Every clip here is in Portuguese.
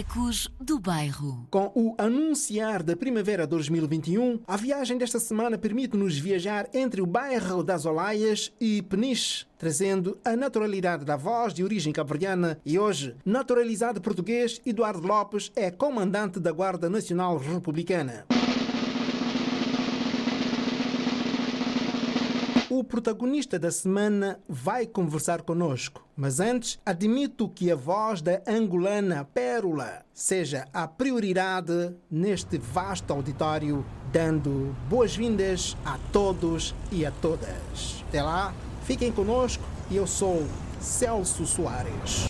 Ecos do Bairro. Com o anunciar da primavera 2021, a viagem desta semana permite-nos viajar entre o bairro das Olaias e Peniche, trazendo a naturalidade da voz de origem cabo-verdiana e hoje, naturalizado português, Eduardo Lopes é comandante da Guarda Nacional Republicana. O protagonista da semana vai conversar conosco, mas antes admito que a voz da angolana Pérola seja a prioridade neste vasto auditório, dando boas-vindas a todos e a todas. Até lá, fiquem conosco e eu sou Celso Soares.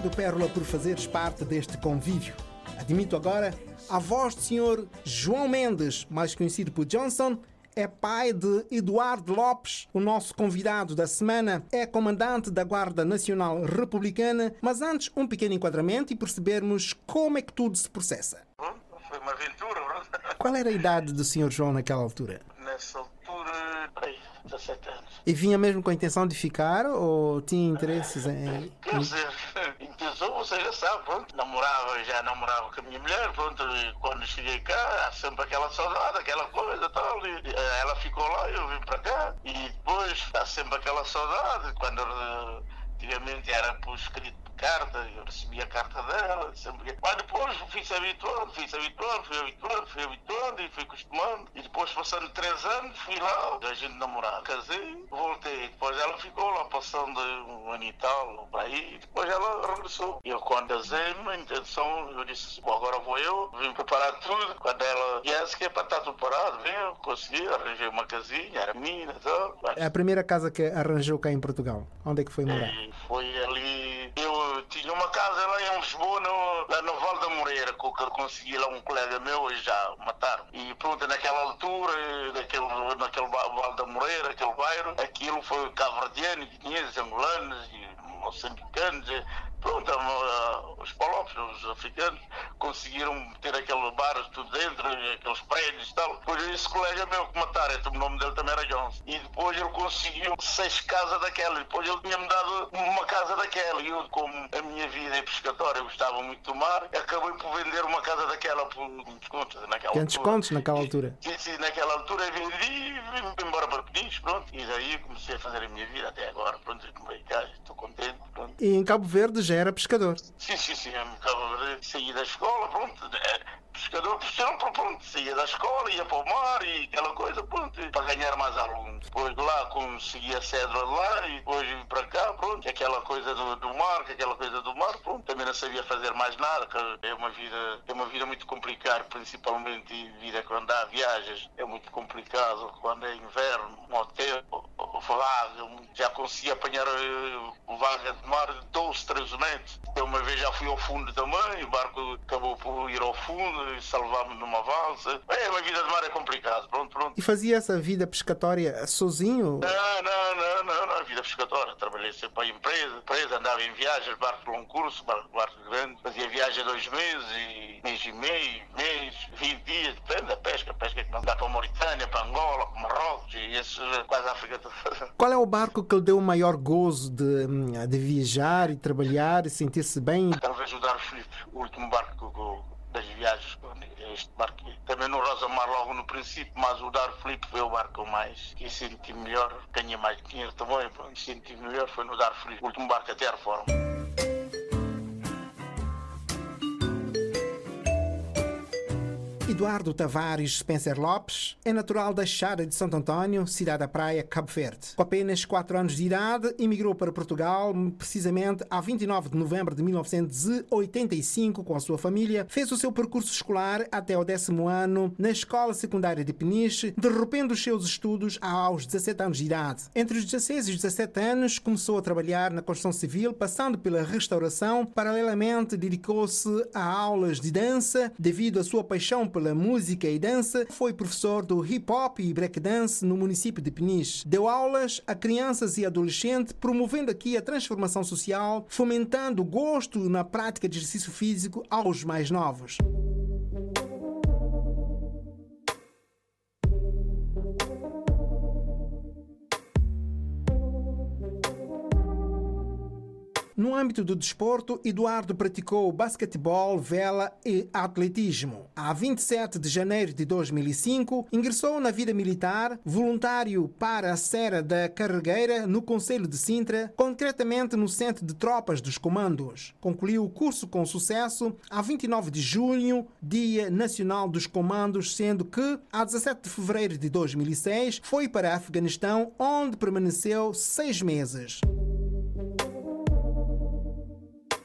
Obrigado, Pérola, por fazeres parte deste convívio. Admito agora a voz do Sr. João Mendes, mais conhecido por Johnson, é pai de Eduardo Lopes, o nosso convidado da semana, é comandante da Guarda Nacional Republicana. Mas antes, um pequeno enquadramento e percebermos como é que tudo se processa. Pronto, foi uma aventura, pronto. Qual era a idade do Sr. João naquela altura? Nessa altura, 17 anos. E vinha mesmo com a intenção de ficar ou tinha interesses em. Quer dizer, intenção, você já sabe, pronto. Namorava, já namorava com a minha mulher, pronto. E quando cheguei cá, há sempre aquela saudade, aquela coisa e tal. E ela ficou lá, eu vim para cá. E depois, há sempre aquela saudade. Quando eh, antigamente era por escrito carta, eu recebia a carta dela. Sempre... Mas depois fui-se habituando, fui-se habituando, fui habituando, fui habituando e fui acostumando. E depois, passando três anos, fui lá, a gente namorar. Casei, voltei. Depois ela ficou lá, passando um ano e tal, para aí. Depois ela regressou. E eu, quando casei-me, a intenção, eu disse, "Bom, agora vou eu, vim preparar tudo. Quando ela viesse, que é para estar tudo parado, vim, eu consegui, arranjei uma casinha, era minha e tal. É a primeira casa que arranjou cá em Portugal. Onde é que foi morar? E foi ali. Eu tinha uma casa lá em Lisboa, no, lá no Val da Moreira, que eu consegui lá um colega meu e já mataram. E pronto, naquela altura, naquele, naquele Val da Moreira, aquele bairro, aquilo foi cabo-verdiano, guineenses, angolanos moçambicanos. Pronto, os palopes, os africanos, conseguiram ter aquele bar tudo dentro, aqueles prédios e tal. Depois esse colega meu que mataram, então, o nome dele também era Johnson. E depois ele conseguiu seis casas daquela. Depois ele tinha-me dado uma casa daquela. E eu, como a minha vida é pescatória, eu gostava muito do mar, acabei por vender uma casa daquela por descontos naquela altura. descontos naquela altura. Sim, sim, naquela altura vendi e vim embora para Peniche, pronto. E daí comecei a fazer a minha vida até agora, pronto, cá, estou contente, pronto. E em Cabo Verde já era pescador. Sim, sim, sim, de sair da escola, pronto, é, pescador profissional, pronto, saía da escola, ia para o mar e aquela coisa, pronto, para ganhar mais alunos. Depois de lá consegui a cédula lá e depois vim para cá, pronto, aquela coisa do, do mar, que aquela coisa do mar, pronto, também não sabia fazer mais nada, é uma vida, é uma vida muito complicada, principalmente vida quando há viagens, é muito complicado, quando é inverno, um hotel, vaga, já consegui apanhar vaga de mar de 12, 13 metros. Eu uma vez já fui ao fundo também, o barco acabou por ir ao fundo e salvar-me numa valsa. É, a vida de mar é complicado, pronto, pronto. E fazia essa vida pescatória sozinho? Não, não, não, não, não, vida pescatória. Trabalhei sempre para a empresa, empresa, andava em viagens, barco de longo curso, barco, barco grande, fazia viagem dois meses, e mês e meio, mês, 20 dias, depende da pesca. Pesca que não dá para a Mauritânia, para Angola, para Marrocos, e esse, quase a África toda. Qual é o barco que lhe deu o maior gozo de, de viajar e trabalhar e sentir-se bem? Talvez o Dar Felipe, o último barco das viagens, este barco. Também no Rosa Mar logo no princípio, mas o Dar Felipe foi o barco mais que senti melhor, ganhei mais dinheiro também, senti melhor foi no Dar Felipe, o último barco até a reforma. Eduardo Tavares Spencer Lopes é natural da Chara de Santo António, cidade da praia, Cabo Verde. Com apenas 4 anos de idade, emigrou para Portugal, precisamente a 29 de novembro de 1985, com a sua família. Fez o seu percurso escolar até o décimo ano na Escola Secundária de Peniche, derrubando os seus estudos aos 17 anos de idade. Entre os 16 e os 17 anos, começou a trabalhar na construção civil, passando pela restauração. Paralelamente, dedicou-se a aulas de dança devido à sua paixão pela música e dança. Foi professor do hip hop e breakdance no município de Peniche. Deu aulas a crianças e adolescentes, promovendo aqui a transformação social, fomentando o gosto na prática de exercício físico aos mais novos. No âmbito do desporto, Eduardo praticou basquetebol, vela e atletismo. A 27 de janeiro de 2005, ingressou na vida militar, voluntário para a Serra da Carregueira, no Conselho de Sintra, concretamente no Centro de Tropas dos Comandos. Concluiu o curso com sucesso a 29 de junho, Dia Nacional dos Comandos, sendo que, a 17 de fevereiro de 2006, foi para Afeganistão, onde permaneceu seis meses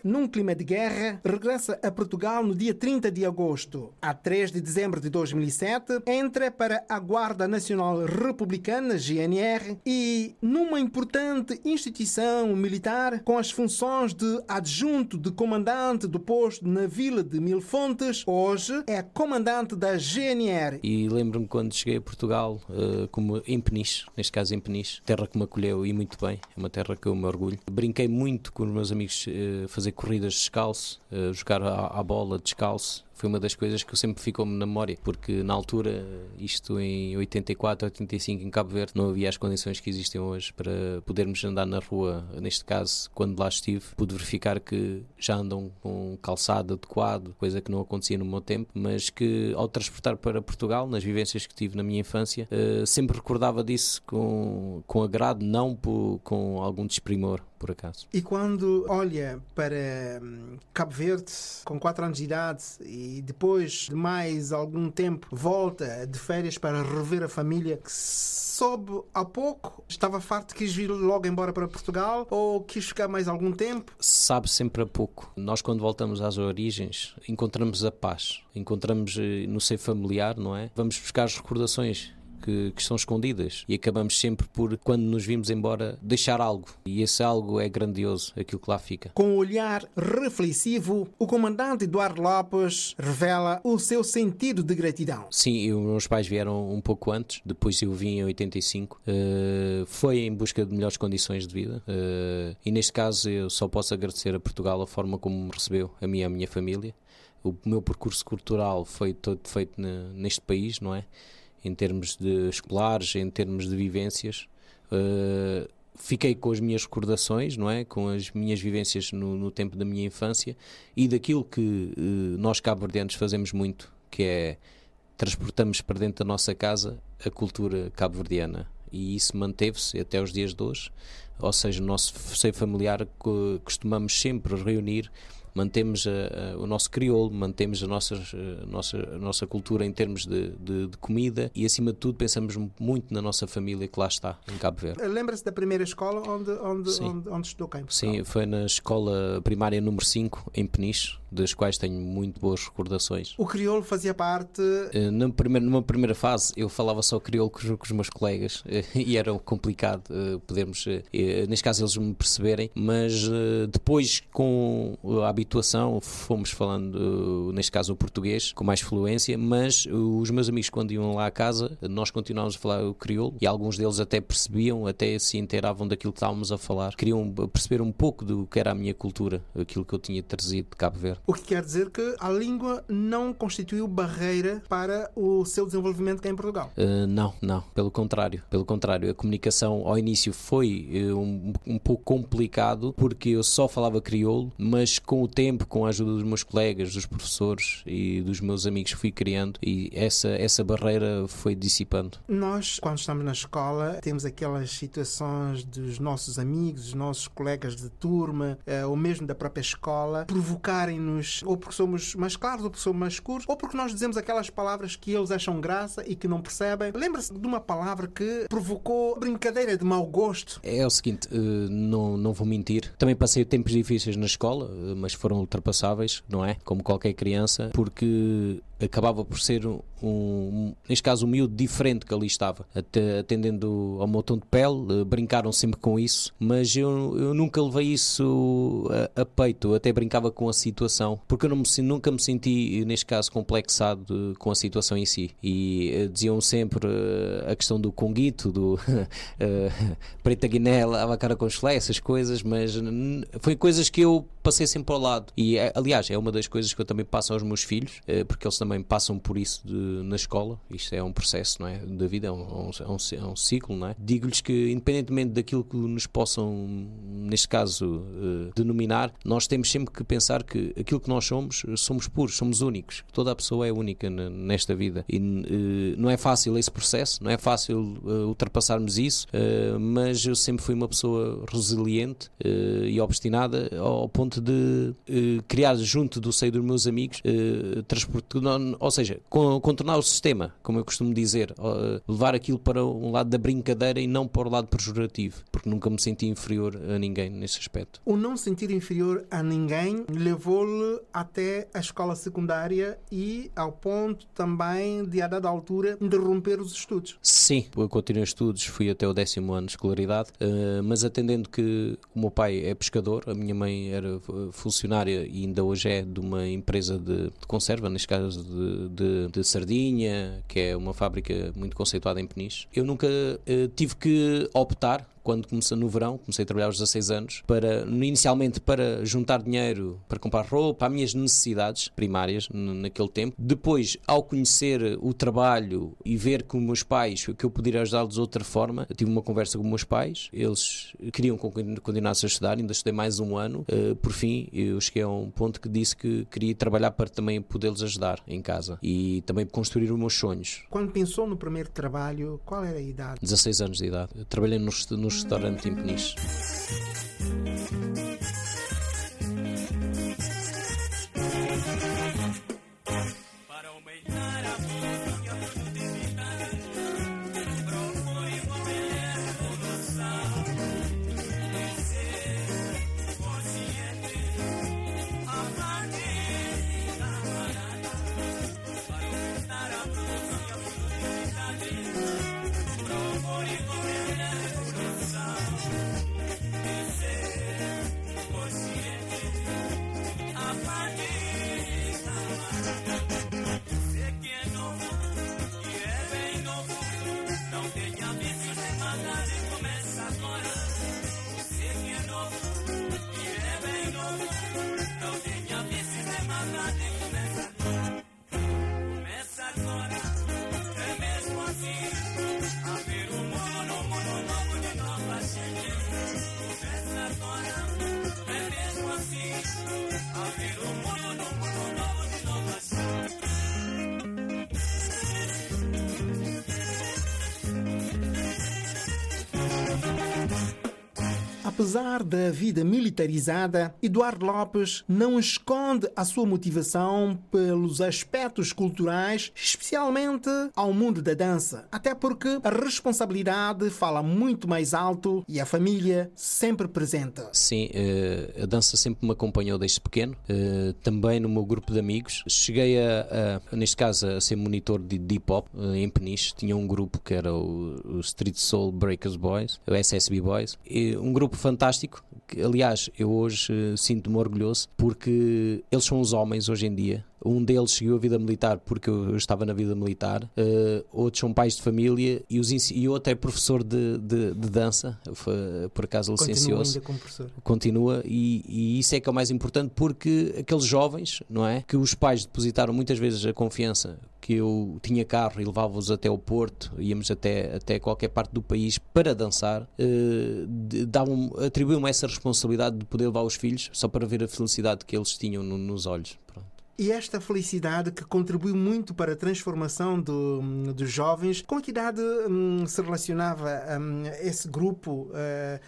num clima de guerra, regressa a Portugal no dia 30 de agosto. A 3 de dezembro de 2007, entra para a Guarda Nacional Republicana, GNR, e numa importante instituição militar com as funções de adjunto de comandante do posto na vila de Mil Fontes, hoje é comandante da GNR. E lembro-me quando cheguei a Portugal, eh, como em Peniche, neste caso em Peniche, terra que me acolheu e muito bem, é uma terra que eu me orgulho. Brinquei muito com os meus amigos eh, fazer corridas descalço, eh, jogar à, à bola descalço. Foi uma das coisas que sempre ficou-me na memória, porque na altura, isto em 84, 85, em Cabo Verde, não havia as condições que existem hoje para podermos andar na rua. Neste caso, quando lá estive, pude verificar que já andam com calçado adequado, coisa que não acontecia no meu tempo, mas que ao transportar para Portugal, nas vivências que tive na minha infância, eh, sempre recordava disso com, com agrado, não por, com algum desprimor, por acaso. E quando olha para hum, Cabo Verde com 4 anos de idade e depois de mais algum tempo volta de férias para rever a família, que soube há pouco, estava farto, quis vir logo embora para Portugal ou quis ficar mais algum tempo? sabe sempre a pouco. Nós, quando voltamos às origens, encontramos a paz, encontramos eh, no seio familiar, não é? Vamos buscar as recordações. Que, que estão escondidas e acabamos sempre por, quando nos vimos embora, deixar algo. E esse algo é grandioso, aquilo que lá fica. Com um olhar reflexivo, o comandante Eduardo Lopes revela o seu sentido de gratidão. Sim, os meus pais vieram um pouco antes, depois eu vim em 85. Eh, foi em busca de melhores condições de vida. eh, e neste caso eu só posso agradecer a Portugal a forma como me recebeu, a mim e a minha família. O meu percurso cultural foi todo feito ne- neste país, não é? Em termos de escolares, em termos de vivências. Eh, fiquei com as minhas recordações, não é? Com as minhas vivências no, no tempo da minha infância e daquilo que eh, nós cabo-verdianos fazemos muito, que é transportamos para dentro da nossa casa a cultura cabo-verdiana e isso manteve-se até os dias de hoje. Ou seja, no nosso seio familiar co- costumamos sempre reunir, mantemos a- a- o nosso crioulo, mantemos a nossa, a nossa, nossa cultura em termos de, de- de comida e, acima de tudo, pensamos muito na nossa família que lá está, em Cabo Verde. Lembra-se da primeira escola onde, onde, onde, onde estudou cá em Portugal? Sim, foi na escola primária número 5, em Peniche, das quais tenho muito boas recordações. O crioulo fazia parte Eh, Na primeira, numa primeira fase eu falava só crioulo com, os- com os meus colegas eh, e era complicado eh, podermos eh, neste caso eles me perceberem, mas uh, depois com a habituação fomos falando, uh, neste caso o português, com mais fluência, mas uh, os meus amigos quando iam lá à casa, nós continuávamos a falar o crioulo e alguns deles até percebiam, até se inteiravam daquilo que estávamos a falar, queriam perceber um pouco do que era a minha cultura, aquilo que eu tinha trazido de Cabo Verde. O que quer dizer que a língua não constituiu barreira para o seu desenvolvimento cá em Portugal? não, não, pelo contrário, pelo contrário, a comunicação ao início foi um, um pouco complicado porque eu só falava crioulo, mas com o tempo, com a ajuda dos meus colegas, dos professores e dos meus amigos fui criando e essa, essa barreira foi dissipando. Nós, quando estamos na escola, temos aquelas situações dos nossos amigos, dos nossos colegas de turma, eh, ou mesmo da própria escola, ou porque somos mais claros, ou porque somos mais escuros, ou porque nós dizemos aquelas palavras que eles acham graça e que não percebem. Lembra-se de uma palavra que provocou brincadeira de mau gosto? É o seguinte, eh, não, não vou mentir. Também passei tempos difíceis na escola, eh, mas foram ultrapassáveis, não é? Como qualquer criança, porque acabava por ser um, um, neste caso um miúdo diferente que ali estava, atendendo ao tom de pele, eh, brincaram sempre com isso, mas eu, eu nunca levei isso a, a, peito, até brincava com a situação, porque eu não me, nunca me senti, neste caso, complexado com a situação em si. E uh, diziam sempre uh, a questão do conguito, do uh, preta guiné, lava a cara com os essas coisas, mas foi coisas que eu passei sempre ao lado. E, aliás, é uma das coisas que eu também passo aos meus filhos, porque eles também passam por isso de, na escola. Isto é um processo, não é? Da vida, é um, é um, é um ciclo, não é? Digo-lhes que, independentemente daquilo que nos possam, neste caso, uh, denominar, nós temos sempre que pensar que aquilo que nós somos, somos puros, somos únicos. Toda a pessoa é única nesta vida. E uh, não é fácil esse processo, não é fácil ultrapassarmos isso, mas eu sempre fui uma pessoa resiliente e obstinada ao ponto de criar junto do seio dos meus amigos transporte ou seja, contornar o sistema, como eu costumo dizer, levar aquilo para um lado da brincadeira e não para o lado pejorativo, porque nunca me senti inferior a ninguém nesse aspecto. O não sentir inferior a ninguém levou-lhe até a escola secundária e ao ponto também de, a dada altura, interromper os estudos. Sim, eu continuei estudos, fui até o décimo ano de escolaridade, eh, mas atendendo que o meu pai é pescador, a minha mãe era funcionária e ainda hoje é de uma empresa de, de conserva, neste caso de, de, de, sardinha, que é uma fábrica muito conceituada em Peniche. Eu nunca uh, tive que optar quando comecei no verão, comecei a trabalhar aos 16 anos, para, inicialmente para juntar dinheiro para comprar roupa, as minhas necessidades primárias naquele tempo. Depois, ao conhecer o trabalho e ver com os meus pais que eu poderia ajudá-los de outra forma, tive uma conversa com os meus pais, eles queriam que eu continuasse a estudar, ainda estudei mais um ano. Uh, por fim, eu cheguei a um ponto que disse que queria trabalhar para também poder-los ajudar em casa e também construir os meus sonhos. Quando pensou no primeiro trabalho, qual era a idade? 16 anos de idade. Trabalhei nos, nos restaurante em. Apesar da vida militarizada, Eduardo Lopes não esconde a sua motivação pelos aspectos culturais, especialmente ao mundo da dança. Até porque a responsabilidade fala muito mais alto e a família sempre presente. Sim, uh, a dança sempre me acompanhou desde pequeno, uh, também no meu grupo de amigos. Cheguei a, a neste caso, a ser monitor de deep hop uh, em Peniche. Tinha um grupo que era o, Street Soul Breakers Boys, o SSB Boys, um grupo fantástico. Que, aliás, eu hoje sinto-me orgulhoso porque eles são os homens hoje em dia um deles seguiu a vida militar porque eu estava na vida militar, uh, outros são pais de família e, os, e outro é professor de, de, de dança, foi, por acaso licenciou-se. Continua e, e, isso é que é o mais importante porque aqueles jovens, não é? Que os pais depositaram muitas vezes a confiança que eu tinha carro e levava-os até o Porto, íamos até, até qualquer parte do país para dançar, uh, atribuíam-me essa responsabilidade de poder levar os filhos só para ver a felicidade que eles tinham no, nos olhos. E esta felicidade que contribuiu muito para a transformação do, dos jovens, com que idade hum, se relacionava hum, esse grupo? Uh,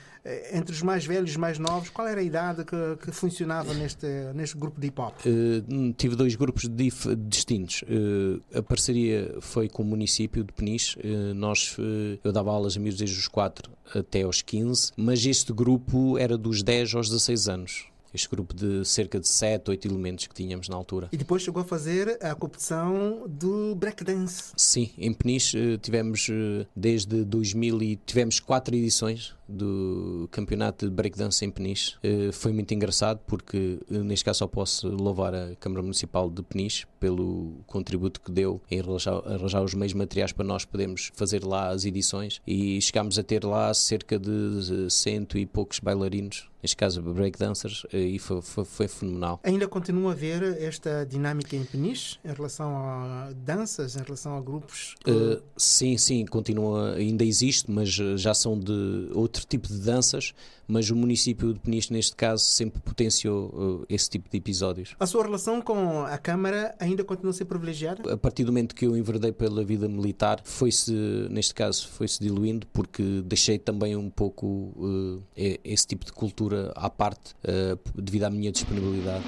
entre os mais velhos e os mais novos, qual era a idade que, que funcionava neste, neste grupo de hip hop? Uh, tive dois grupos dif, distintos. Uh, a parceria foi com o município de Peniche. Nós, eu dava aulas a miúdos desde os 4 até aos 15, mas este grupo era dos 10 aos 16 anos este grupo de cerca de 7, 8 elementos que tínhamos na altura. E depois chegou a fazer a competição do breakdance. Sim, em Peniche eh, tivemos eh, desde 2000 e tivemos quatro edições do campeonato de breakdance em Peniche. Eh, foi muito engraçado porque, neste caso, só posso louvar a Câmara Municipal de Peniche pelo contributo que deu em arranjar, arranjar os meios materiais para nós podermos fazer lá as edições e chegámos a ter lá cerca de cento e poucos bailarinos neste caso breakdancers, e foi, foi, foi, fenomenal. Ainda continua a ver esta dinâmica em Peniche em relação a danças, em relação a grupos? Que... Uh, sim, sim, continua, ainda existe, mas já são de outro tipo de danças mas o município de Peniche, neste caso, sempre potenciou uh, esse tipo de episódios. A sua relação com a Câmara ainda continua a ser privilegiada? A partir do momento que eu enverdei pela vida militar, foi-se, neste caso, foi-se diluindo, porque deixei também um pouco uh, esse tipo de cultura à parte, uh, devido à minha disponibilidade.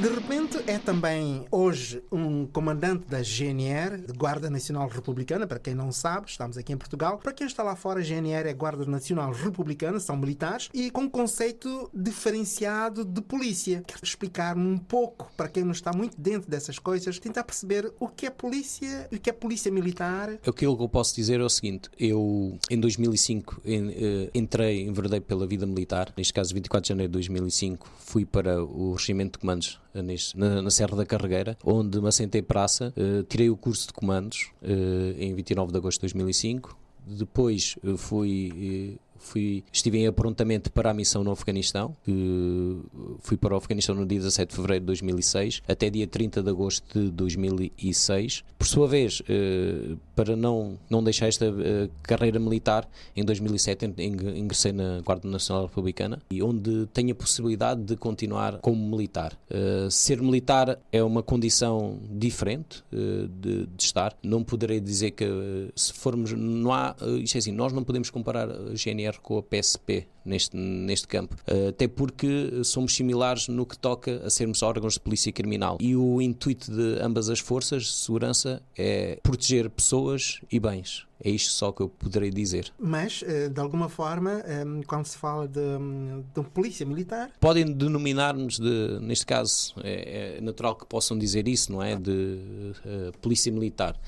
De repente é também hoje um comandante da GNR, Guarda Nacional Republicana, para quem não sabe, estamos aqui em Portugal. Para quem está lá fora, a GNR é Guarda Nacional Republicana, são militares, e com um conceito diferenciado de polícia. Quero explicar-me um pouco, para quem não está muito dentro dessas coisas, tentar perceber o que é polícia e o que é polícia militar. Aquilo que eu posso dizer é o seguinte, eu em 2005 eh, entrei, enverdei pela vida militar, neste caso 24 de janeiro de 2005, fui para o Regimento de Comandos na, na, Serra da Carregueira, onde me assentei praça, uh, tirei o curso de comandos uh, em 29 de agosto de 2005. Depois uh, fui fui, estive em aprontamento para a missão no Afeganistão, que fui para o Afeganistão no dia 17 de fevereiro de 2006 até dia 30 de agosto de 2006. Por sua vez, eh, para não, não deixar esta eh, carreira militar, em 2007 ingressei na Guarda Nacional Republicana e onde tenho a possibilidade de continuar como militar. Eh, ser militar é uma condição diferente de, de estar. Não poderei dizer que se formos, não há, isto é assim, nós não podemos comparar a GNR com a PSP neste, neste campo, eh, até porque somos similares no que toca a sermos órgãos de polícia criminal. E o intuito de ambas as forças de segurança é proteger pessoas e bens. É isto só que eu poderei dizer. Mas, eh, de alguma forma, eh, quando se fala de, de polícia militar. Podem denominar-nos, de, neste caso, é, é, natural que possam dizer isso, não é? De uh, polícia militar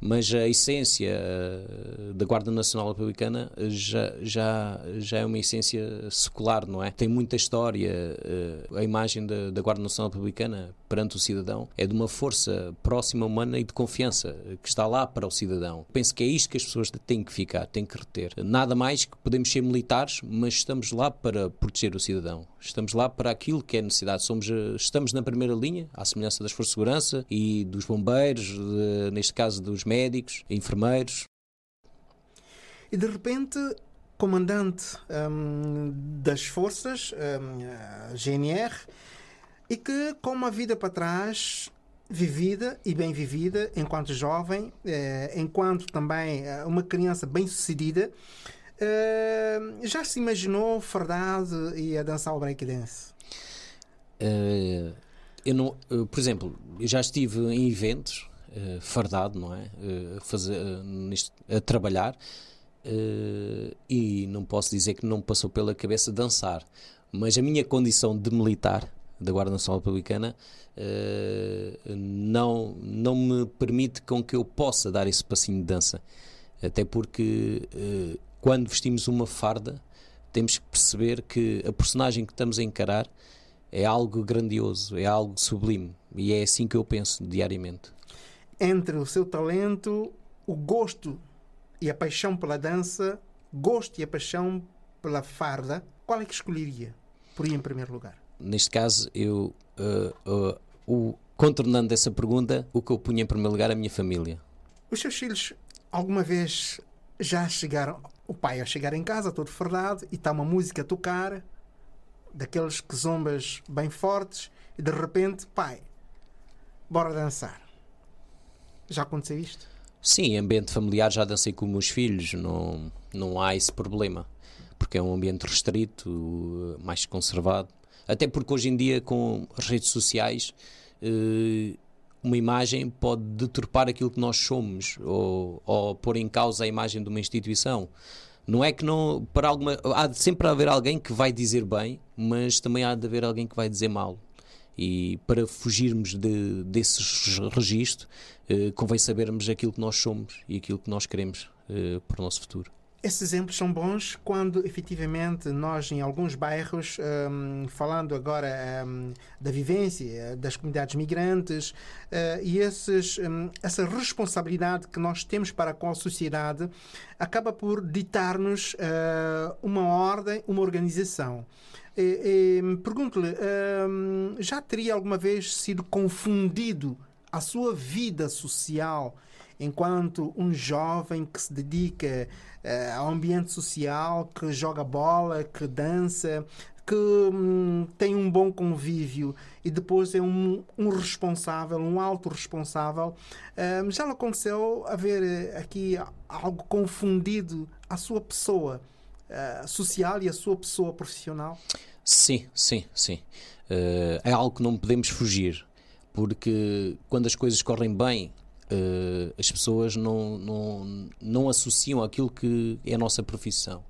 mas a essência eh, da Guarda Nacional Republicana já, já, já é uma essência secular, não é? Tem muita história. Eh, a imagem da, da Guarda Nacional Republicana perante o cidadão é de uma força próxima, humana e de confiança que está lá para o cidadão. Penso que é isto que as pessoas têm que ficar, têm que reter. Nada mais que podemos ser militares, mas estamos lá para proteger o cidadão. Estamos lá para aquilo que é necessidade. Somos, eh, estamos na primeira linha, à semelhança das forças de segurança e dos bombeiros, de, neste caso dos médicos, enfermeiros. E de repente, comandante hum, das forças, hum, GNR, e que com uma vida para trás vivida e bem vivida enquanto jovem, eh, enquanto também eh, uma criança bem sucedida, Eh, já se imaginou fardado e a dançar o breakdance? Eh, eu não, eh, por exemplo, eu já estive em eventos eh, fardado, não é? A, fazer, nisto- a trabalhar e não posso dizer que não passou pela cabeça dançar, mas a minha condição de militar da Guarda Nacional Republicana não, não me permite com que eu possa dar esse passinho de dança. Até porque quando vestimos uma farda temos que perceber que a personagem que estamos a encarar é algo grandioso, é algo sublime e é assim que eu penso diariamente. Entre o seu talento, o gosto e a paixão pela dança, gosto e a paixão pela farda, qual é que escolheria? Por aí em primeiro lugar. Neste caso, eu, eh, o, contornando essa pergunta, o que eu punha em primeiro lugar é a minha família. Os seus filhos alguma vez já chegaram, o pai a chegar em casa todo fardado e está uma música a tocar, daqueles que zombas bem fortes, e de repente, pai, bora dançar. Já aconteceu isto? Sim, em ambiente familiar já dancei com meus filhos, não, não há esse problema, porque é um ambiente restrito, mais conservado. Até porque hoje em dia, com as redes sociais, eh, uma imagem pode deturpar aquilo que nós somos ou, ou pôr em causa a imagem de uma instituição. Não é que não. Para alguma, há de sempre haver alguém que vai dizer bem, mas também há de haver alguém que vai dizer mal. E para fugirmos de, desse registro, eh, convém sabermos aquilo que nós somos e aquilo que nós queremos eh, para o nosso futuro. Esses exemplos são bons quando efetivamente nós, em alguns bairros, hum, falando agora hum, da vivência das comunidades migrantes eh, e esses, hum, essa responsabilidade que nós temos para com a sociedade, acaba por ditar-nos eh, uma ordem, uma organização. Pergunto-lhe, hum, já teria alguma vez sido confundido a sua vida social enquanto um jovem que se dedica eh, ao ambiente social, que joga bola, que dança, que hum, tem um bom convívio e depois é um, um responsável, um alto responsável. Hum, já lhe aconteceu haver eh, aqui algo confundido a sua pessoa eh, social e a sua pessoa profissional? Sim, sim, sim. Eh, é algo que não podemos fugir, porque quando as coisas correm bem, eh, as pessoas não, não, não associam aquilo que é a nossa profissão.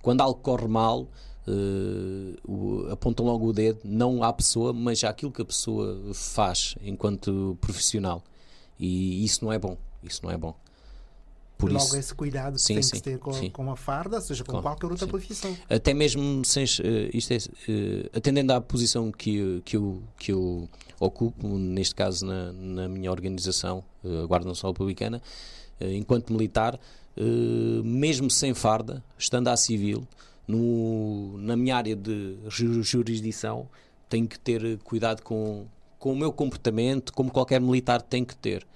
Quando algo corre mal, eh, o- apontam logo o dedo, não à pessoa, mas àquilo que a pessoa faz enquanto profissional. E isso não é bom. Isso não é bom. Por Logo isso, esse cuidado que Sim, tem que ter com, sim. com a farda, seja com qualquer outra profissão. até mesmo sem eh, isto é, eh, atendendo à posição que, que, eu, que eu ocupo, neste caso na, na minha organização, eh, a Guarda Nacional Republicana, enquanto militar, mesmo sem farda, estando à civil, no, na minha área de ju- jurisdição, tenho que ter cuidado com, com o meu comportamento, como qualquer militar tem que ter.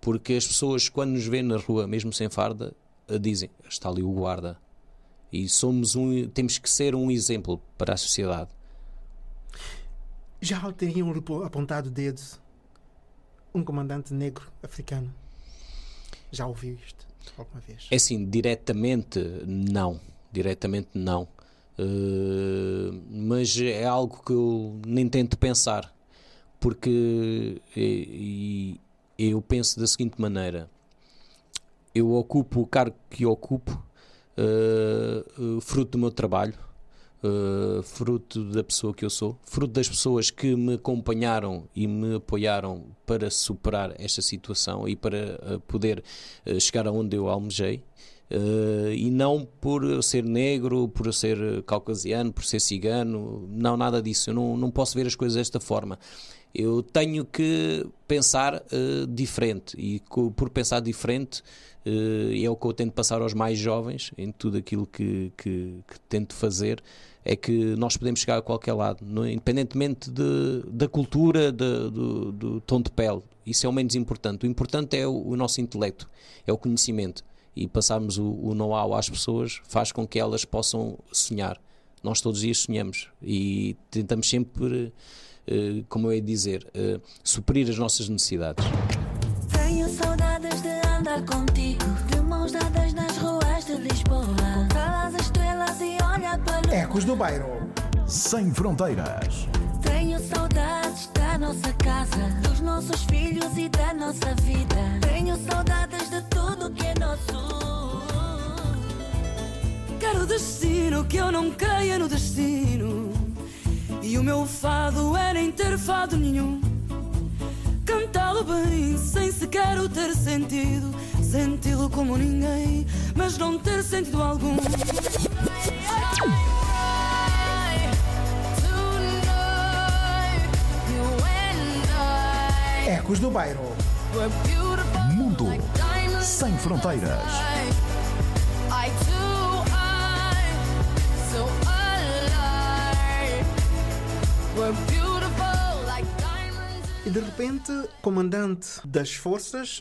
Porque as pessoas, quando nos vêem na rua, mesmo sem farda, eh, dizem: está ali o guarda. E somos um, temos que ser um exemplo para a sociedade. Já teriam apontado o dedo um comandante negro africano? Já ouviu isto alguma vez? É assim, diretamente não. Diretamente não. Eh, mas é algo que eu nem tento pensar. Porque e- e eu penso da seguinte maneira: eu ocupo o cargo que ocupo eh, fruto do meu trabalho, eh, fruto da pessoa que eu sou, fruto das pessoas que me acompanharam e me apoiaram para superar esta situação e para poder chegar aonde eu almejei. Eh, e não por eu ser negro, por eu ser caucasiano, por ser cigano, não, nada disso. Eu não, não posso ver as coisas desta forma. Eu tenho que pensar eh, diferente e por pensar diferente eh, é o que eu tento passar aos mais jovens em tudo aquilo que, que, que tento fazer é que nós podemos chegar a qualquer lado, independentemente de, da cultura, de- do, do tom de pele. Isso é o menos importante. O importante é o, o nosso intelecto, é o conhecimento. E passarmos o, o know-how às pessoas faz com que elas possam sonhar. Nós todos os dias sonhamos e tentamos sempre, como eu ia dizer, eh, suprir as nossas necessidades. Tenho saudades de andar contigo, de mãos dadas nas ruas de Lisboa. Com velas Ecos do Bairro. Sem fronteiras. Tenho saudades da nossa casa, dos nossos filhos e da nossa vida. Tenho saudades de tudo que é nosso. Quero destino que eu não creia no destino. E o meu fado é nem ter fado nenhum. Cantá-lo bem, sem sequer o ter sentido. Senti-lo como ninguém, mas não ter sentido algum. Ecos do Bairro. Mundo sem fronteiras. E de repente, comandante das forças,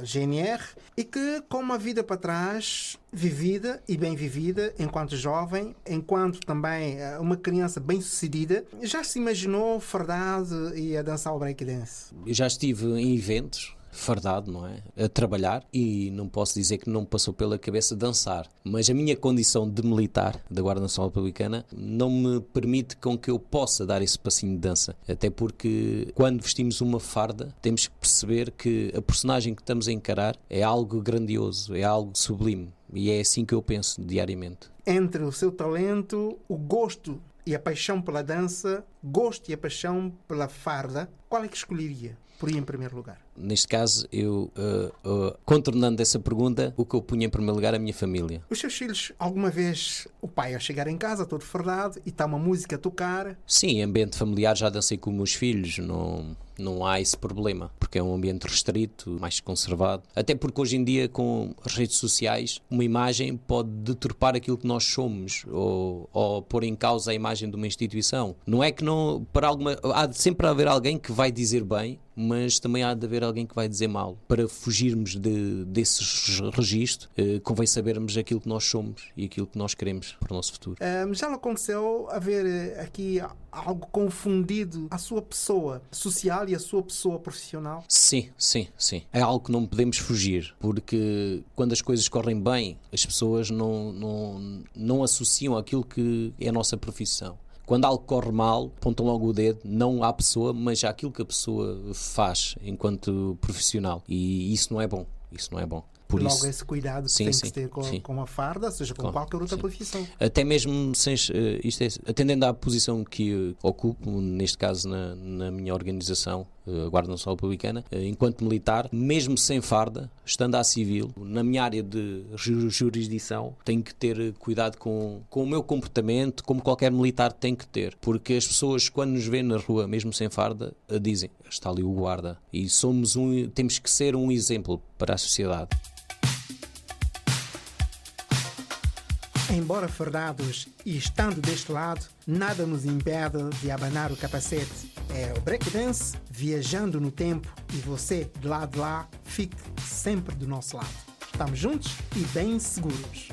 a GNR, e que com uma vida para trás, vivida e bem vivida, enquanto jovem, enquanto também eh, uma criança bem sucedida, já se imaginou fardado e a dançar o breakdance? Eu já estive em eventos fardado, não é? A trabalhar e não posso dizer que não passou pela cabeça dançar, mas a minha condição de militar da Guarda Nacional Republicana não me permite com que eu possa dar esse passinho de dança, até porque quando vestimos uma farda temos que perceber que a personagem que estamos a encarar é algo grandioso, é algo sublime e é assim que eu penso diariamente. Entre o seu talento, o gosto e a paixão pela dança, gosto e a paixão pela farda, qual é que escolheria por ir em primeiro lugar? Neste caso, eu, uh, uh, contornando essa pergunta, o que eu punha em primeiro lugar é a minha família. Os seus filhos, alguma vez, o pai a chegar em casa todo fardado e está uma música a tocar, Sim, ambiente familiar já dancei com os meus filhos, não, não há esse problema, porque é um ambiente restrito, mais conservado. Até porque hoje em dia, com as redes sociais, uma imagem pode deturpar aquilo que nós somos ou, ou pôr em causa a imagem de uma instituição. Não é que não. Para alguma, há de sempre haver alguém que vai dizer bem, mas também há de haver alguém que vai dizer mal. Para fugirmos de, desses registros, eh, convém sabermos aquilo que nós somos e aquilo que nós queremos para o nosso futuro. Hum, já lhe aconteceu haver eh, aqui algo confundido a sua pessoa social e a sua pessoa profissional? Sim, sim, sim. É algo que não podemos fugir, porque quando as coisas correm bem, as pessoas não, não, não associam aquilo que é a nossa profissão. Quando algo corre mal, apontam logo o dedo, não à pessoa, mas àquilo que a pessoa faz enquanto profissional. E isso não é bom. Isso não é bom. Por Logo isso, esse cuidado que Sim, tem sim, que ter com, sim. com a farda, seja com Claro, qualquer outra sim. profissão. até mesmo sem, eh, isto é, atendendo à posição que eh, ocupo, neste caso na, na minha organização, a Guarda Nacional Republicana, eh, enquanto militar, mesmo sem farda, estando à civil, na minha área de ju- jurisdição, tenho que ter eh, cuidado com, com o meu comportamento, como qualquer militar tem que ter, porque as pessoas, quando nos vêem na rua, mesmo sem farda, eh, dizem: está ali o guarda. E somos um, temos que ser um exemplo para a sociedade. Embora fardados e estando deste lado, nada nos impede de abanar o capacete. É o breakdance viajando no tempo e você, de lado de lá, fique sempre do nosso lado. Estamos juntos e bem seguros.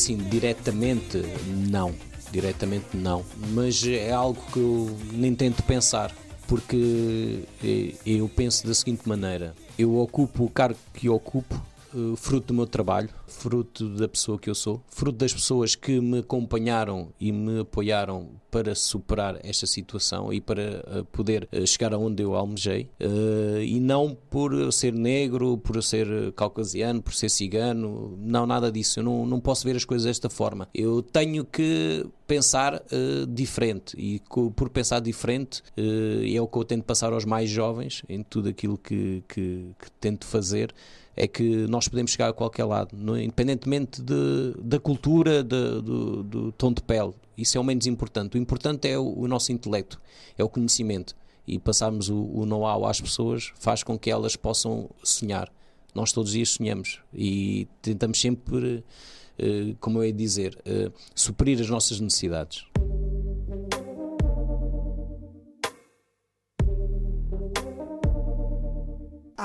Assim, diretamente não. Diretamente não. Mas é algo que eu nem tento pensar. Porque eh, eu penso da seguinte maneira: eu ocupo o cargo que ocupo eh, fruto do meu trabalho, fruto da pessoa que eu sou, fruto das pessoas que me acompanharam e me apoiaram para superar esta situação e para eh, poder eh, chegar aonde eu almejei, e não por eu ser negro, por eu ser caucasiano, por ser cigano, não, nada disso. Eu não, não posso ver as coisas desta forma. Eu tenho que pensar uh, diferente e por pensar diferente uh, é o que eu tento passar aos mais jovens em tudo aquilo que, que, que tento fazer é que nós podemos chegar a qualquer lado, independentemente de, da cultura, de, do, do, tom de pele. Isso é o menos importante. O importante é o, o nosso intelecto, é o conhecimento. E passarmos o, o know-how às pessoas faz com que elas possam sonhar. Nós todos os dias sonhamos e tentamos sempre, eh, como eu ia dizer, eh, suprir as nossas necessidades.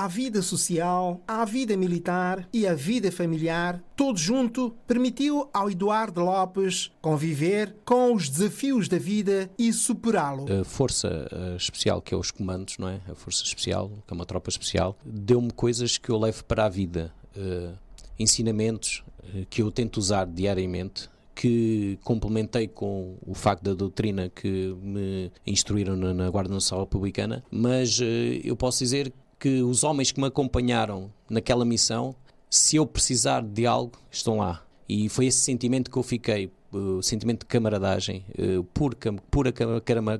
Vida social, a vida militar e a vida familiar, tudo junto, permitiu ao Eduardo Lopes conviver com os desafios da vida e superá-lo. A força eh, especial, que é os comandos, não é? A força especial, que é uma tropa especial, deu-me coisas que eu levo para a vida, uh, ensinamentos uh, que eu tento usar diariamente que complementei com o facto da doutrina que me instruíram na, Guarda Nacional Republicana, mas eu posso dizer que os homens que me acompanharam naquela missão, se eu precisar de algo, estão lá. E foi esse sentimento que eu fiquei, o sentimento de camaradagem, eh, pura, pura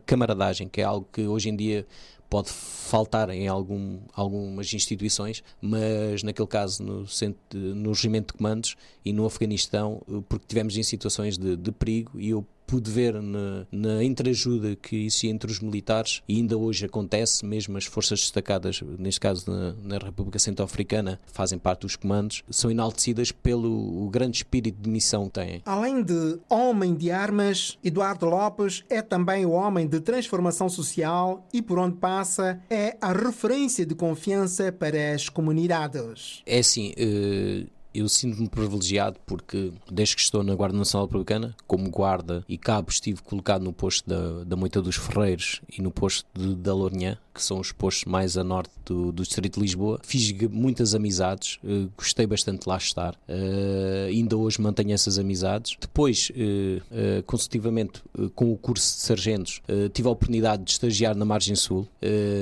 camaradagem, que é algo que hoje em dia pode faltar em algum, algumas instituições, mas naquele caso no, centro, no regimento de comandos e no Afeganistão, eh, porque tivemos em situações de, de perigo e eu pude ver na, na entreajuda que existia entre os militares e ainda hoje acontece, mesmo as forças destacadas, neste caso na, na República Centro-Africana, fazem parte dos comandos, são enaltecidas pelo grande espírito de missão que têm. Além de homem de armas, Eduardo Lopes é também o homem de transformação social e por onde passa é a referência de confiança para as comunidades. É assim, uh eu sinto-me privilegiado porque, desde que estou na Guarda Nacional Republicana, como guarda e cabo, estive colocado no posto da, da Moita dos Ferreiros e no posto de, da Lourinhã, que são os postos mais a norte do, do Distrito de Lisboa. Fiz muitas amizades, uh, gostei bastante de lá estar. Uh, ainda hoje mantenho essas amizades. Depois, uh, consecutivamente, com o curso de sargentos, tive a oportunidade de estagiar na Margem Sul,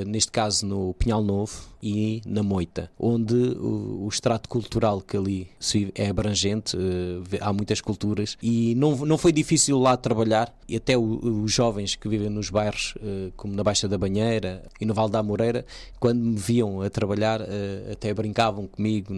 neste caso no Pinhal Novo e na Moita, onde o, o extrato cultural que ali é abrangente, há muitas culturas e não, não foi difícil lá trabalhar. E até os jovens que vivem nos bairros, como na Baixa da Banheira e no Val da Moreira, quando me viam a trabalhar, uh, até brincavam comigo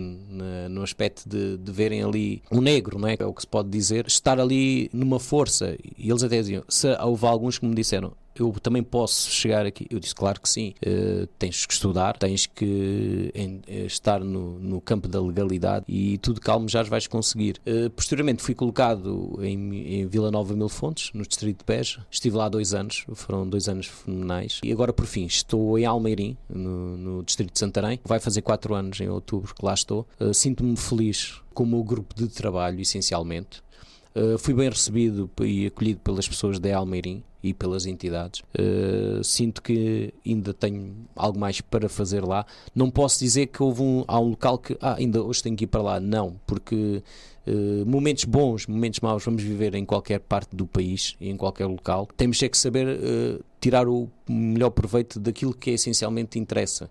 no aspecto de, de, verem ali um negro, não é? é o que se pode dizer, estar ali numa força. E eles até diziam: se houve alguns que me disseram, eu também posso chegar aqui? Eu disse, claro que sim. Uh, tens que estudar, tens que em, eh, estar no, no, campo da legalidade e tudo calmo já vais conseguir. Uh, posteriormente fui colocado em, em, Vila Nova Mil Fontes, no distrito de Beja. Estive lá dois anos, foram dois anos fenomenais. E agora, por fim, estou em Almeirim, no, no distrito de Santarém. Vai fazer quatro anos em outubro que lá estou. Uh, Sinto-me feliz com o grupo de trabalho, essencialmente. Uh, fui bem recebido e acolhido pelas pessoas de Almeirim e pelas entidades. Uh, sinto que ainda tenho algo mais para fazer lá. Não posso dizer que houve um, há um local que ah, ainda hoje tenho que ir para lá. Não, porque uh, momentos bons, momentos maus vamos viver em qualquer parte do país e em qualquer local. Temos é que saber tirar o melhor proveito daquilo que essencialmente interessa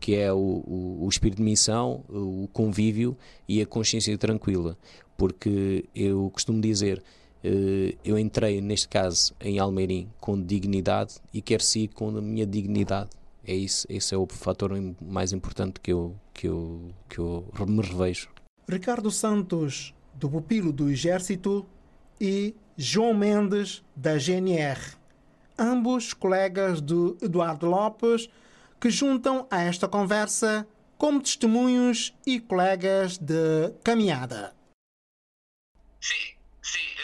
que é o, o, o, espírito de missão, o convívio e a consciência tranquila porque eu costumo dizer, uh, eu entrei neste caso em Almeirim com dignidade e quero seguir com a minha dignidade. É isso, esse é o fator mais importante que eu, que eu, que eu me revejo. Ricardo Santos, do Pupilo do Exército, e João Mendes, da GNR. Ambos colegas de Eduardo Lopes, que juntam a esta conversa como testemunhos e colegas de caminhada. Sim, sim.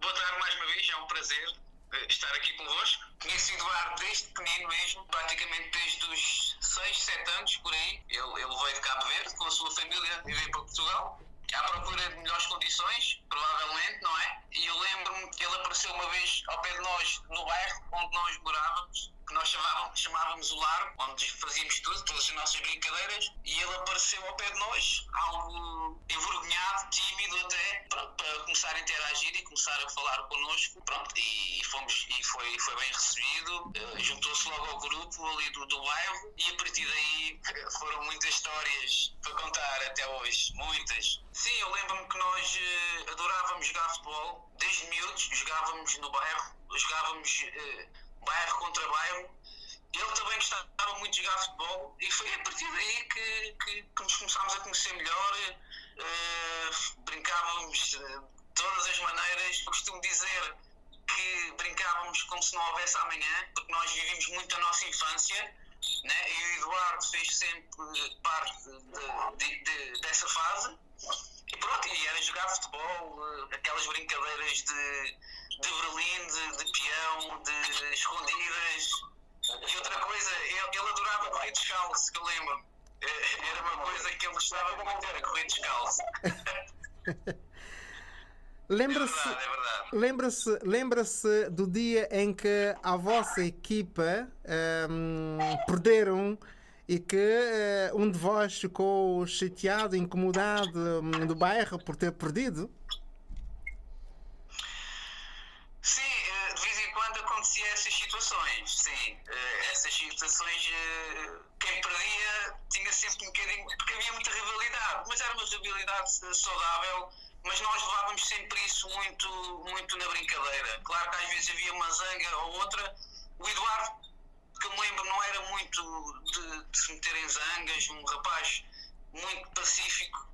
Boa tarde mais uma vez, é um prazer uh, estar aqui convosco. conheço o Eduardo desde pequenino mesmo, praticamente desde os 6, 7 anos, por aí. Ele, ele veio de Cabo Verde com a sua família viver para Portugal. À procura de melhores condições, provavelmente, não é? E eu lembro-me que ele apareceu uma vez ao pé de nós, no bairro onde nós morávamos, que nós chamávamos, chamávamos o Largo, onde fazíamos tudo, todas as nossas brincadeiras, e ele apareceu ao pé de nós, algo envergonhado, tímido até, pronto, para começar a interagir e começar a falar connosco, pronto, e, e fomos, e foi, foi bem recebido, uh, juntou-se logo ao grupo ali do, do bairro, e a partir daí foram muitas histórias para contar até hoje, muitas. Sim, eu lembro-me que nós uh, adorávamos jogar futebol, desde miúdos, jogávamos no bairro, jogávamos... Uh, bairro contra bairro. Ele também gostava muito de jogar futebol e foi a partir daí que, que, que nos começámos a conhecer melhor. Uh, brincávamos de todas as maneiras. Costumo dizer que brincávamos como se não houvesse amanhã, porque nós vivimos muito a nossa infância. Né? E o Eduardo fez sempre parte de, de, de, dessa fase. E pronto, e era jogar futebol, eh, aquelas brincadeiras de de Berlim, de, de peão, de escondidas. E outra coisa, ele, ele adorava correr descalço, que eu lembro. É, era uma coisa que ele gostava muito, era correr descalço. Lembra-se É é lembra-se lembra-se do dia em que a vossa equipa ehm, perderam e que eh, um de vós ficou chateado, incomodado hum, do bairro por ter perdido? Sim, eh, de vez em quando acontecia essas situações, sim. Eh, Essas situações, eh, quem perdia tinha sempre um bocadinho, porque havia muita rivalidade, mas era uma rivalidade saudável, mas nós levávamos sempre isso muito, muito na brincadeira. Claro que às vezes havia uma zanga ou outra. O Eduardo, que me lembro, não era muito de, de se meter em zangas, um rapaz muito pacífico,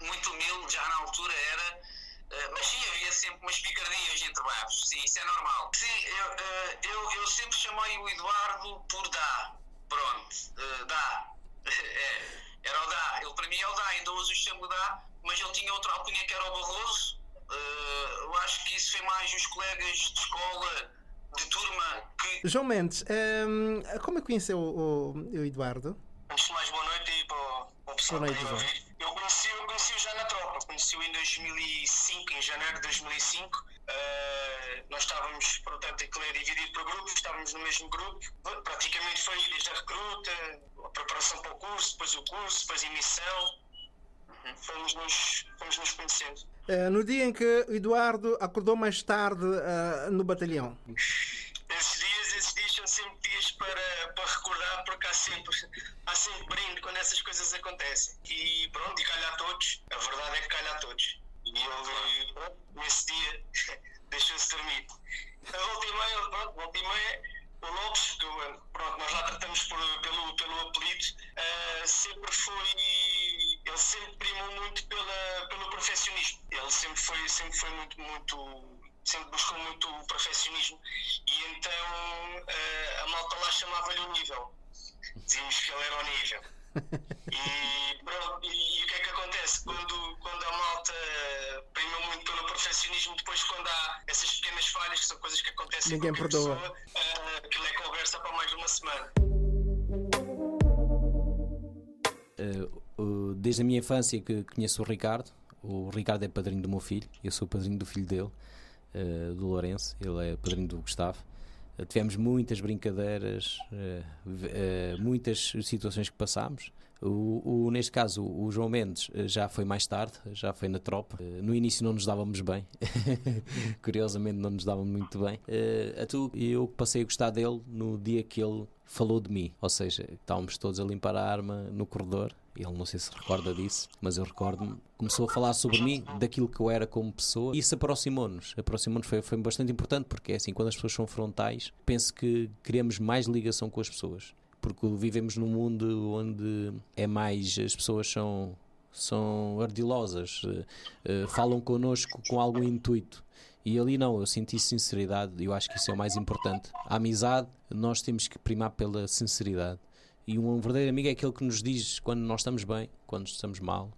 muito humilde, já na altura era. Uh, mas sim, havia sempre umas picardias entre bairros, sim, isso é normal. Sim, eu, uh, eu, eu sempre chamei o Eduardo por Dá, pronto, uh, Dá, é, era o Dá, ele para mim é o Dá, ainda hoje o chamo Dá, mas ele tinha outra alcunha que era o Barroso, eu acho que isso foi mais os colegas de escola, de turma, que... João Mendes, ehm, como é que conheceu o, o Eduardo? Antes de mais, boa noite aí para o, pessoal Boa noite, a ouvir. Eu conheci, eu conheci já na tropa, conheci-o em 2005, em janeiro de 2005. Uh, nós estávamos, portanto, aquilo é dividido por grupos, estávamos no mesmo grupo. Praticamente foi desde a recruta, a preparação para o curso, depois o curso, depois a emissão. Fomos nos, fomos nos conhecendo. Eh, no dia em que o Eduardo acordou mais tarde eh, no batalhão. Há sempre, há sempre brinde quando essas coisas acontecem. E pronto, e calha a todos, a verdade é que calha a todos. E ele, pronto, nesse dia, deixou-se dormir. A volta e meia, pronto, o Lopes, que pronto, nós lá tratamos por, pelo, pelo apelido, uh, sempre foi. Ele sempre primou muito pela, pelo perfeccionismo. Ele sempre foi, sempre foi muito, muito sempre buscou muito o perfeccionismo e então uh, a malta lá chamava-lhe o nível. Dizíamos que ele era o nível. E, pronto, e, e, o que é que acontece? Quando, quando a malta prima muito pelo perfeccionismo, depois quando há essas pequenas falhas, que são coisas que acontecem Ninguém com perdoa. pessoa, uh, aquilo é conversa para mais de uma semana. Uh, desde a minha infância que conheço o Ricardo. O Ricardo é padrinho do meu filho, eu sou padrinho do filho dele, uh, do Lourenço, ele é padrinho do Gustavo. Tivemos muitas brincadeiras, muitas situações que passámos. O, o, neste caso, o João Mendes já foi mais tarde, já foi na tropa. No início não nos dávamos bem, curiosamente não nos dávamos muito bem. A tu, eu passei a gostar dele no dia que ele falou de mim, ou seja, estávamos todos a limpar a arma no corredor. Ele não sei se recorda disso, mas eu recordo-me. Começou a falar sobre mim, daquilo que eu era como pessoa, e isso aproximou-nos. Aproximou-nos foi, foi bastante importante, porque é assim, quando as pessoas são frontais, penso que criamos mais ligação com as pessoas porque vivemos num mundo onde é mais as pessoas são são ardilosas uh, uh, falam connosco com algum intuito e ali não, eu senti sinceridade e eu acho que isso é o mais importante a amizade, nós temos que primar pela sinceridade e um verdadeiro amigo é aquele que nos diz quando nós estamos bem, quando estamos mal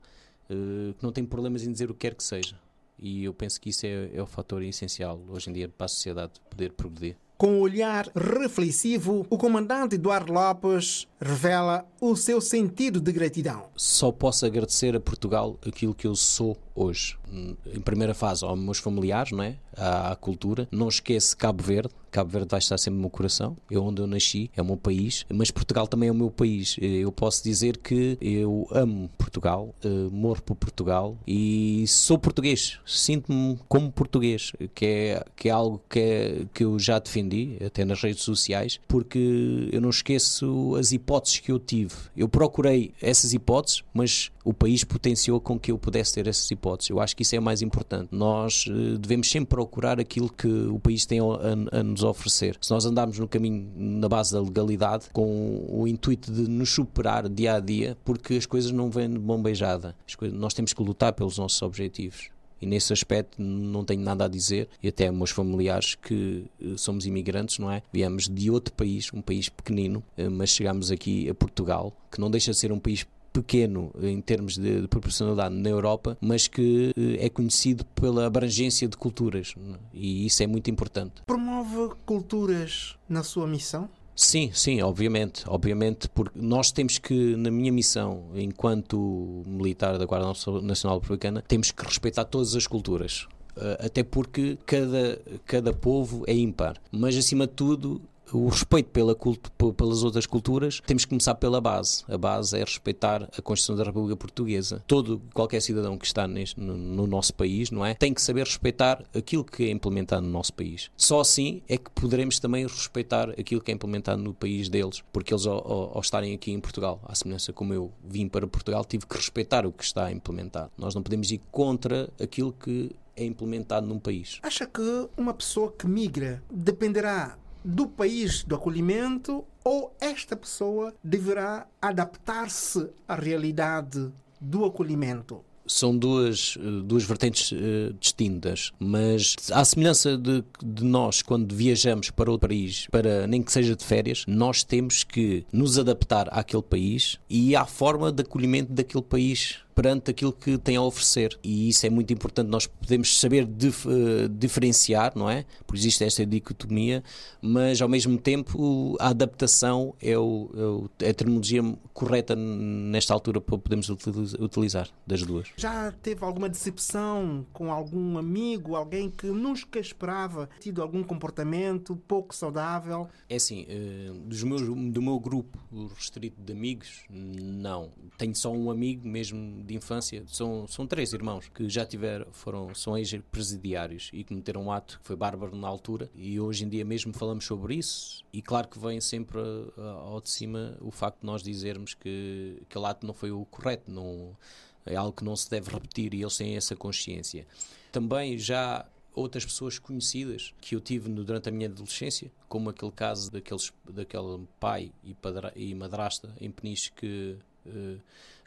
uh, que não tem problemas em dizer o que quer que seja e eu penso que isso é, é o fator essencial hoje em dia para a sociedade poder progredir Com um olhar reflexivo, o comandante Eduardo Lopes revela o seu sentido de gratidão. Só posso agradecer a Portugal aquilo que eu sou hoje. Em primeira fase, aos meus familiares, não é? à, cultura. Não esquece Cabo Verde. Cabo Verde vai estar sempre no meu coração. É onde eu nasci, é o meu país. Mas Portugal também é o meu país. Eu posso dizer que eu amo Portugal, uh, morro por Portugal e sou português. Sinto-me como português, que é, que é algo que, é, que eu já defendi, até nas redes sociais, porque eu não esqueço as hipóteses que eu tive. Eu procurei essas hipóteses, mas o país potenciou com que eu pudesse ter essas hipóteses. Eu acho que isso é mais importante. Nós uh, devemos sempre procurar aquilo que o país tem a, a, nos oferecer. Se nós andarmos no caminho na base da legalidade, com o intuito de nos superar dia a dia, porque as coisas não vêm de mão beijada. Coisas, nós temos que lutar pelos nossos objetivos e nesse aspecto não tenho nada a dizer e até meus familiares que eh, somos imigrantes, não é? Viemos de outro país, um país pequenino, eh, mas chegamos aqui a Portugal, que não deixa de ser um país pequeno em termos de, de, proporcionalidade na Europa, mas que eh, é conhecido pela abrangência de culturas e isso é muito importante. Promove culturas na sua missão? Sim, sim, obviamente, obviamente, porque nós temos que, na minha missão, enquanto militar da Guarda Nacional Republicana, temos que respeitar todas as culturas. Eh, até porque cada, cada povo é ímpar, mas acima de tudo o respeito pela culto, pelas outras culturas, temos que começar pela base. A base é respeitar a Constituição da República Portuguesa. Todo, qualquer cidadão que está neste, no, no, nosso país, não é? Tem que saber respeitar aquilo que é implementado no nosso país. Só assim é que poderemos também respeitar aquilo que é implementado no país deles, porque eles, ao, ao, ao estarem aqui em Portugal, à semelhança como eu vim para Portugal, tive que respeitar o que está implementado. Nós não podemos ir contra aquilo que é implementado num país. Acha que uma pessoa que migra dependerá do país do acolhimento ou esta pessoa deverá adaptar-se à realidade do acolhimento? são duas, eh, duas vertentes uh, distintas, mas à semelhança de, de, nós, quando viajamos para outro país, para nem que seja de férias, nós temos que nos adaptar àquele país e à forma de acolhimento daquele país perante aquilo que tem a oferecer. E isso é muito importante, nós podemos saber dif uh, diferenciar, não é? Porque existe esta dicotomia, mas ao mesmo tempo a adaptação é, o, é, é a terminologia correta nesta altura para podermos utilizar das duas. Já teve alguma decepção com algum amigo, alguém que nunca esperava, tido algum comportamento pouco saudável? É assim, uh, dos meus, do meu grupo restrito de amigos, não. Tenho só um amigo mesmo de infância, são, são três irmãos que já tiveram, foram, são ex-presidiários e cometeram um ato que foi bárbaro na altura e hoje em dia mesmo falamos sobre isso e claro que vem sempre ao de cima o facto de nós dizermos que aquele ato não foi o correto, não, é algo que não se deve repetir e eles têm essa consciência. Também já outras pessoas conhecidas que eu tive durante a minha adolescência, como aquele caso daqueles, daquele pai e, padra, e madrasta em Peniche que uh,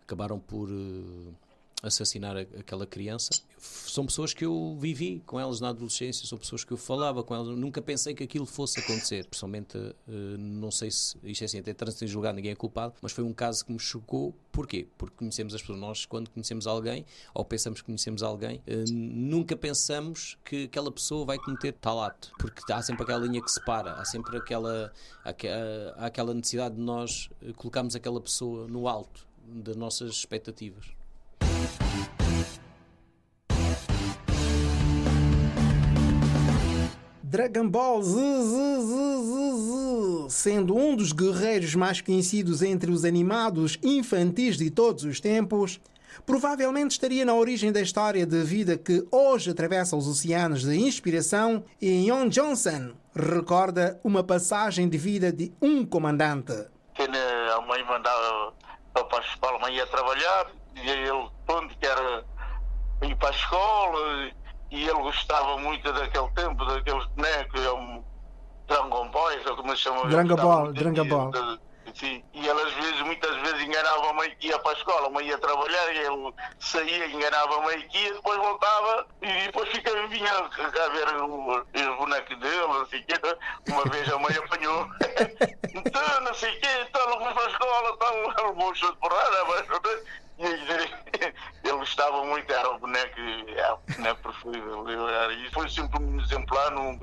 acabaram por uh, assassinar a, aquela criança. São pessoas que eu vivi com elas na adolescência, são pessoas que eu falava com elas, nunca pensei que aquilo fosse acontecer. Pessoalmente, uh, não sei se isto é assim, até trânsito em julgar, ninguém é culpado, mas foi um caso que me chocou. Porquê? Porque conhecemos as pessoas. Nós, quando conhecemos alguém, ou pensamos que conhecemos alguém, uh, nunca pensamos que aquela pessoa vai cometer tal ato, porque há sempre aquela linha que separa, há sempre aquela, aquela, aquela necessidade de nós colocarmos aquela pessoa no alto das nossas expectativas. Dragon Ball Z, Z, Z, Z, Z, sendo um dos guerreiros mais conhecidos entre os animados infantis de todos os tempos, provavelmente estaria na origem da história de vida que hoje atravessa os oceanos de inspiração e Yon Johnson recorda uma passagem de vida de um comandante. A mãe mandava para a escola, mãe ia trabalhar, e ele, pronto, que era ir para a escola, e ele gostava muito daquele tempo, daqueles bonecos, é um Dragon Boys, ou como se chama. Dragon Ball, Dragon Ball. Sim, e ele às vezes, muitas vezes enganava a mãe que ia para a escola, a mãe ia trabalhar e ele saía, enganava a mãe que ia, depois voltava e depois ficava, vinha a ver o, boneco dele, não sei o quê. Uma vez a mãe apanhou, então não sei o quê, então não foi para a escola, então levou um show de porrada, mas ele gostava muito, era o boneco, era o boneco preferível. Eu era, e foi sempre um exemplar no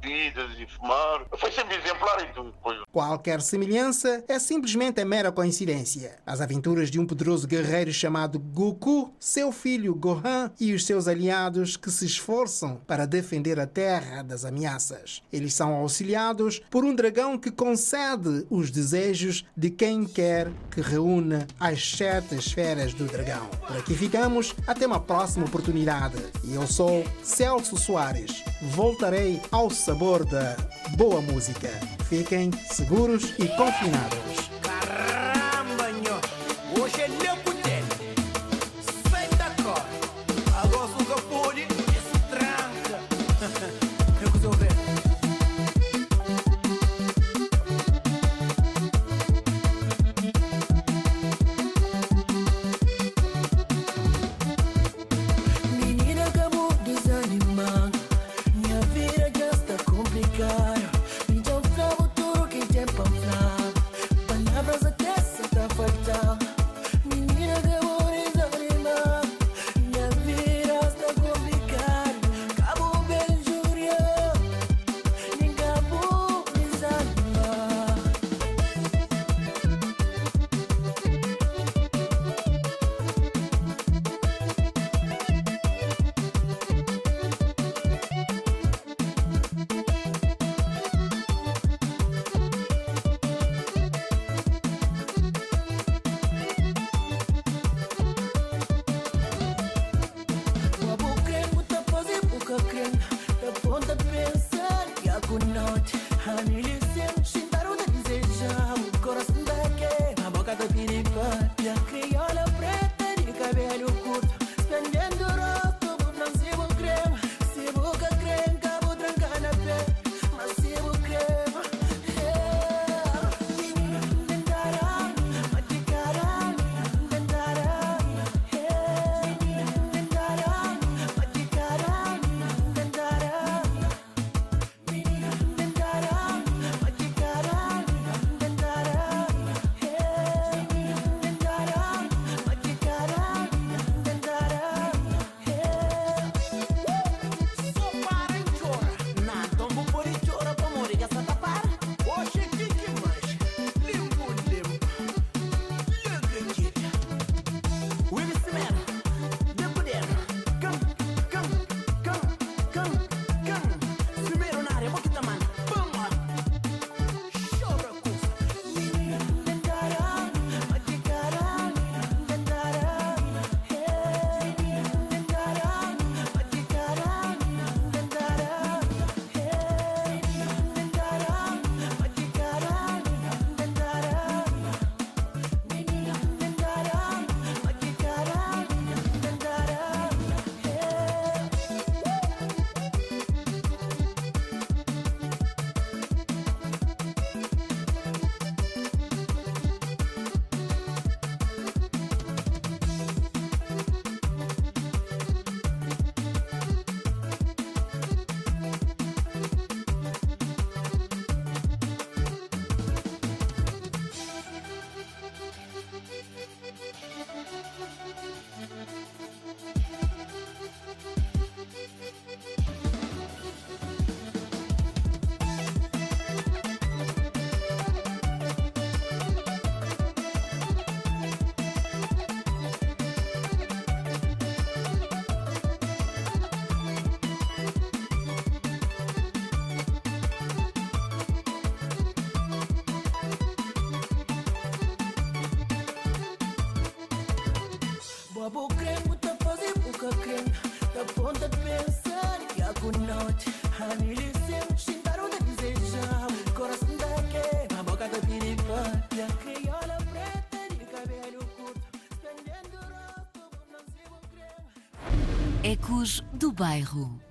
bebidas e fumar. Foi sempre exemplar em tudo. Pois. Qualquer semelhança é simplesmente a mera coincidência. As aventuras de um poderoso guerreiro chamado Goku, seu filho Gohan e os seus aliados que se esforçam para defender a Terra das ameaças. Eles são auxiliados por um dragão que concede os desejos de quem quer que reúna as sete esferas do dragão. Por aqui ficamos Convidamos até uma próxima oportunidade. Eu sou Celso Soares. Voltarei ao sabor da boa música. Fiquem seguros e confinados. Ecos do bairro.